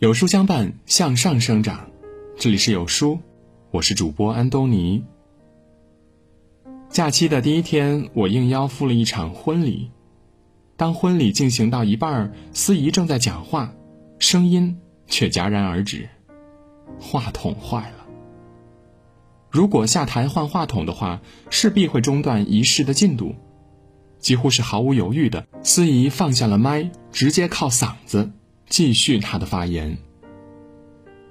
有书相伴，向上生长。这里是有书，我是主播安东尼。假期的第一天，我应邀赴了一场婚礼。当婚礼进行到一半，司仪正在讲话，声音却戛然而止，话筒坏了。如果下台换话筒的话，势必会中断仪式的进度。几乎是毫无犹豫的，司仪放下了麦，直接靠嗓子继续他的发言。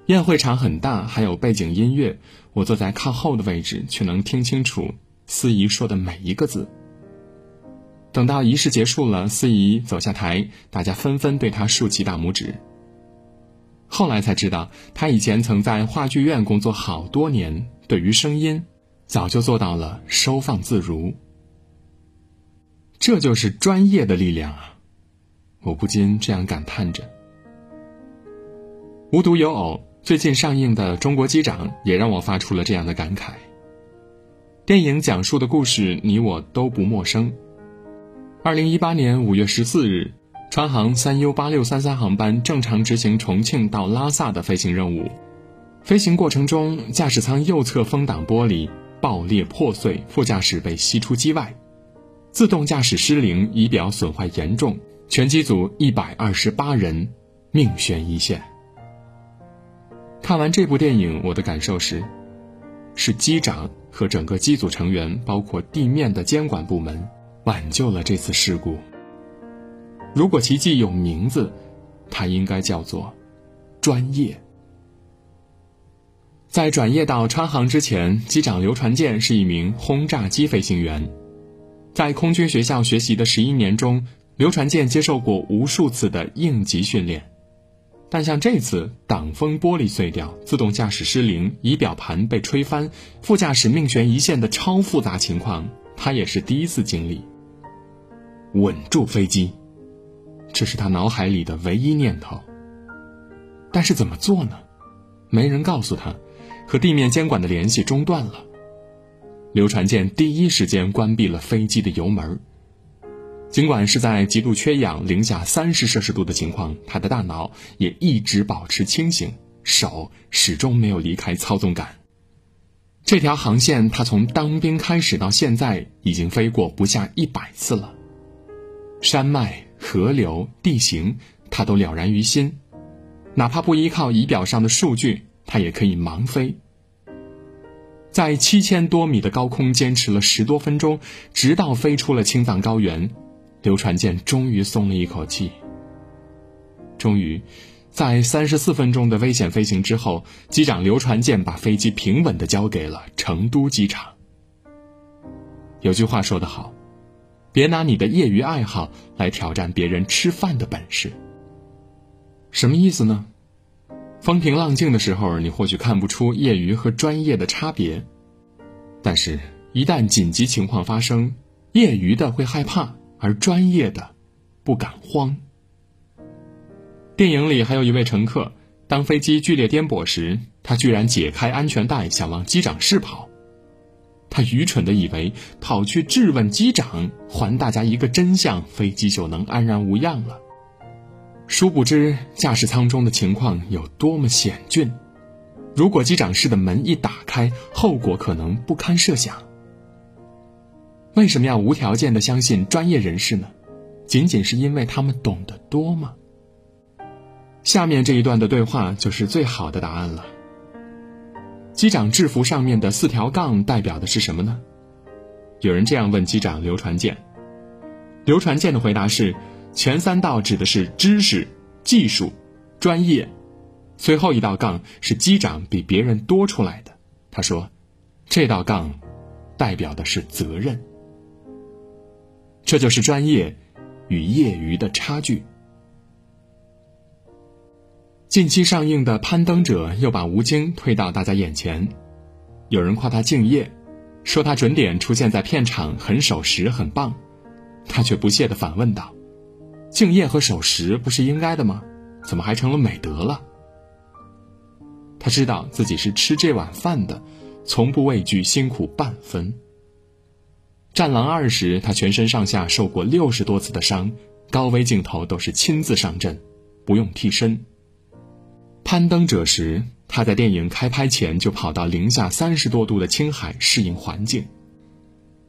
宴会场很大，还有背景音乐，我坐在靠后的位置，却能听清楚司仪说的每一个字。等到仪式结束了，司仪走下台，大家纷纷对他竖起大拇指。后来才知道，他以前曾在话剧院工作好多年，对于声音，早就做到了收放自如。这就是专业的力量啊！我不禁这样感叹着。无独有偶，最近上映的《中国机长》也让我发出了这样的感慨。电影讲述的故事，你我都不陌生。二零一八年五月十四日，川航三 U 八六三三航班正常执行重庆到拉萨的飞行任务，飞行过程中，驾驶舱右侧风挡玻璃爆裂破碎，副驾驶被吸出机外。自动驾驶失灵，仪表损坏严重，全机组一百二十八人命悬一线。看完这部电影，我的感受是，是机长和整个机组成员，包括地面的监管部门，挽救了这次事故。如果奇迹有名字，它应该叫做专业。在转业到川航之前，机长刘传健是一名轰炸机飞行员。在空军学校学习的十一年中，刘传健接受过无数次的应急训练，但像这次挡风玻璃碎掉、自动驾驶失灵、仪表盘被吹翻、副驾驶命悬一线的超复杂情况，他也是第一次经历。稳住飞机，这是他脑海里的唯一念头。但是怎么做呢？没人告诉他，和地面监管的联系中断了。刘传健第一时间关闭了飞机的油门。尽管是在极度缺氧、零下三十摄氏度的情况，他的大脑也一直保持清醒，手始终没有离开操纵杆。这条航线，他从当兵开始到现在，已经飞过不下一百次了。山脉、河流、地形，他都了然于心，哪怕不依靠仪表上的数据，他也可以盲飞。在七千多米的高空坚持了十多分钟，直到飞出了青藏高原，刘传健终于松了一口气。终于，在三十四分钟的危险飞行之后，机长刘传健把飞机平稳的交给了成都机场。有句话说得好，别拿你的业余爱好来挑战别人吃饭的本事。什么意思呢？风平浪静的时候，你或许看不出业余和专业的差别，但是，一旦紧急情况发生，业余的会害怕，而专业的不敢慌。电影里还有一位乘客，当飞机剧烈颠簸时，他居然解开安全带想往机长室跑，他愚蠢的以为跑去质问机长，还大家一个真相，飞机就能安然无恙了。殊不知，驾驶舱中的情况有多么险峻。如果机长室的门一打开，后果可能不堪设想。为什么要无条件的相信专业人士呢？仅仅是因为他们懂得多吗？下面这一段的对话就是最好的答案了。机长制服上面的四条杠代表的是什么呢？有人这样问机长刘传健。刘传健的回答是。前三道指的是知识、技术、专业，最后一道杠是机长比别人多出来的。他说：“这道杠代表的是责任。”这就是专业与业余的差距。近期上映的《攀登者》又把吴京推到大家眼前，有人夸他敬业，说他准点出现在片场，很守时，很棒。他却不屑的反问道。敬业和守时不是应该的吗？怎么还成了美德了？他知道自己是吃这碗饭的，从不畏惧辛苦半分。战狼二时，他全身上下受过六十多次的伤，高危镜头都是亲自上阵，不用替身。攀登者时，他在电影开拍前就跑到零下三十多度的青海适应环境，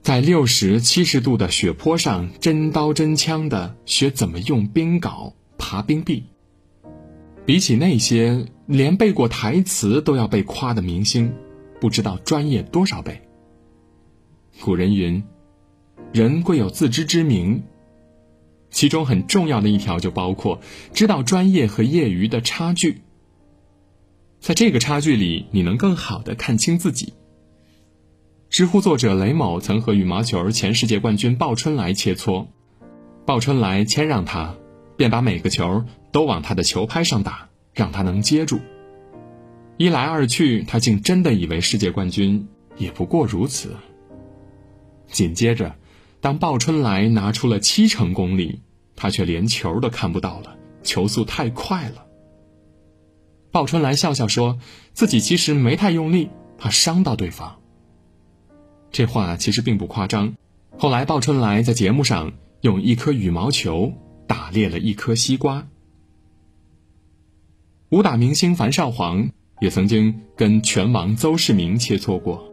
在六十七十度的雪坡上真刀真枪的学怎么用冰镐爬冰壁。比起那些连背过台词都要被夸的明星，不知道专业多少倍。古人云：“人贵有自知之明。”其中很重要的一条就包括知道专业和业余的差距。在这个差距里，你能更好的看清自己。知乎作者雷某曾和羽毛球前世界冠军鲍春来切磋，鲍春来谦让他，便把每个球都往他的球拍上打，让他能接住。一来二去，他竟真的以为世界冠军也不过如此。紧接着，当鲍春来拿出了七成功力，他却连球都看不到了，球速太快了。鲍春来笑笑说：“自己其实没太用力，怕伤到对方。”这话其实并不夸张。后来，鲍春来在节目上用一颗羽毛球打裂了一颗西瓜。武打明星樊少皇也曾经跟拳王邹市明切磋过。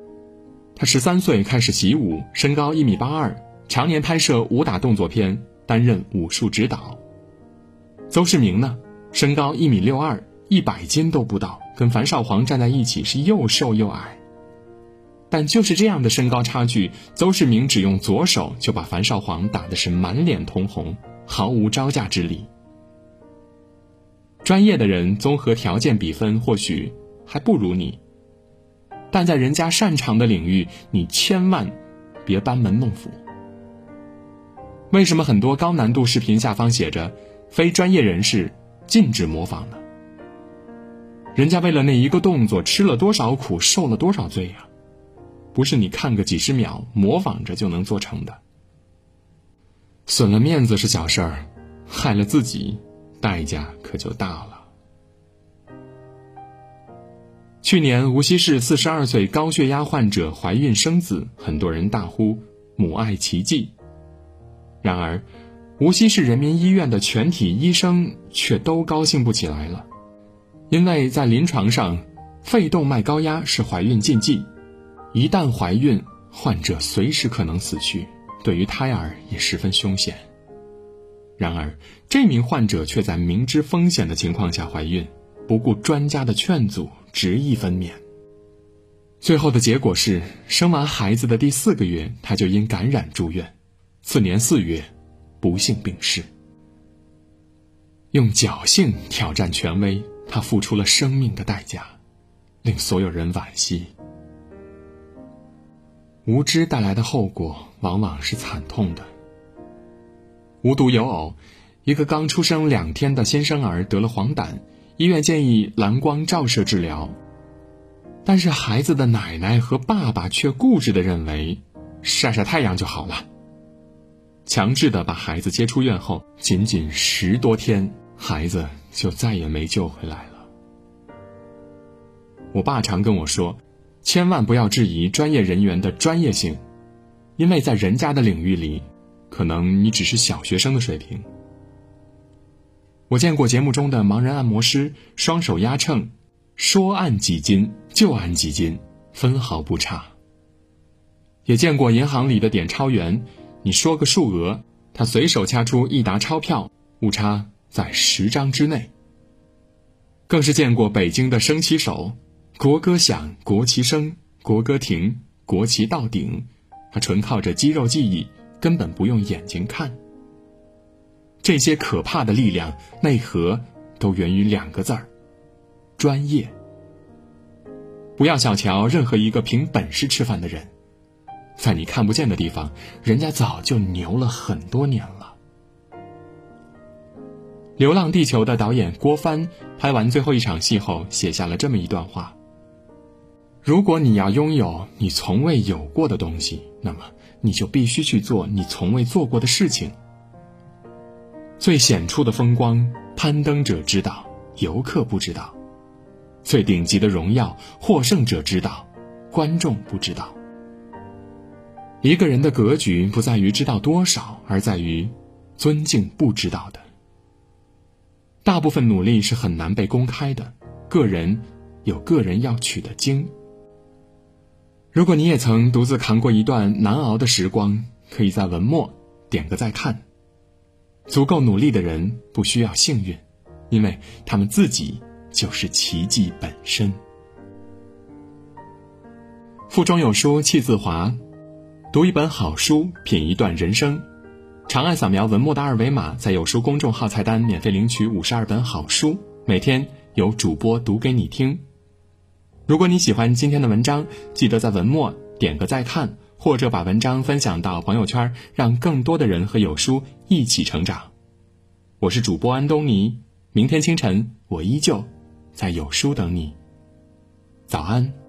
他十三岁开始习武，身高一米八二，常年拍摄武打动作片，担任武术指导。邹市明呢，身高一米六二。一百斤都不到，跟樊少皇站在一起是又瘦又矮。但就是这样的身高差距，邹市明只用左手就把樊少皇打的是满脸通红，毫无招架之力。专业的人综合条件比分或许还不如你，但在人家擅长的领域，你千万别班门弄斧。为什么很多高难度视频下方写着“非专业人士禁止模仿”呢？人家为了那一个动作吃了多少苦，受了多少罪呀？不是你看个几十秒模仿着就能做成的。损了面子是小事儿，害了自己，代价可就大了。去年无锡市四十二岁高血压患者怀孕生子，很多人大呼母爱奇迹。然而，无锡市人民医院的全体医生却都高兴不起来了。因为在临床上，肺动脉高压是怀孕禁忌，一旦怀孕，患者随时可能死去，对于胎儿也十分凶险。然而，这名患者却在明知风险的情况下怀孕，不顾专家的劝阻，执意分娩。最后的结果是，生完孩子的第四个月，他就因感染住院，次年四月，不幸病逝。用侥幸挑战权威。他付出了生命的代价，令所有人惋惜。无知带来的后果往往是惨痛的。无独有偶，一个刚出生两天的新生儿得了黄疸，医院建议蓝光照射治疗，但是孩子的奶奶和爸爸却固执的认为晒晒太阳就好了，强制的把孩子接出院后，仅仅十多天，孩子。就再也没救回来了。我爸常跟我说，千万不要质疑专业人员的专业性，因为在人家的领域里，可能你只是小学生的水平。我见过节目中的盲人按摩师，双手压秤，说按几斤就按几斤，分毫不差。也见过银行里的点钞员，你说个数额，他随手掐出一沓钞票，误差。在十张之内。更是见过北京的升旗手，国歌响，国旗升，国歌停，国旗到顶，他纯靠着肌肉记忆，根本不用眼睛看。这些可怕的力量内核，都源于两个字儿：专业。不要小瞧任何一个凭本事吃饭的人，在你看不见的地方，人家早就牛了很多年了。《流浪地球》的导演郭帆拍完最后一场戏后，写下了这么一段话：“如果你要拥有你从未有过的东西，那么你就必须去做你从未做过的事情。最显著的风光，攀登者知道，游客不知道；最顶级的荣耀，获胜者知道，观众不知道。一个人的格局不在于知道多少，而在于尊敬不知道的。”大部分努力是很难被公开的，个人有个人要取的经。如果你也曾独自扛过一段难熬的时光，可以在文末点个再看。足够努力的人不需要幸运，因为他们自己就是奇迹本身。腹中有书气自华，读一本好书，品一段人生。长按扫描文末的二维码，在有书公众号菜单免费领取五十二本好书，每天有主播读给你听。如果你喜欢今天的文章，记得在文末点个再看，或者把文章分享到朋友圈，让更多的人和有书一起成长。我是主播安东尼，明天清晨我依旧在有书等你。早安。